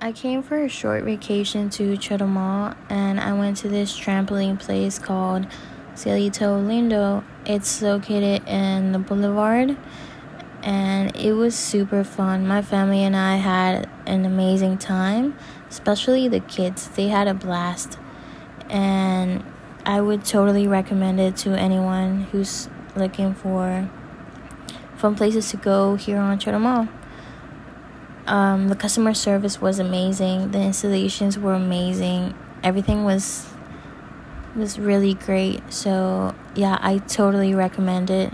I came for a short vacation to Cheddar and I went to this trampoline place called Cielito Lindo. It's located in the boulevard and it was super fun. My family and I had an amazing time, especially the kids. They had a blast. And I would totally recommend it to anyone who's looking for fun places to go here on Cheddar. Um, the customer service was amazing. The installations were amazing. Everything was was really great. So yeah, I totally recommend it.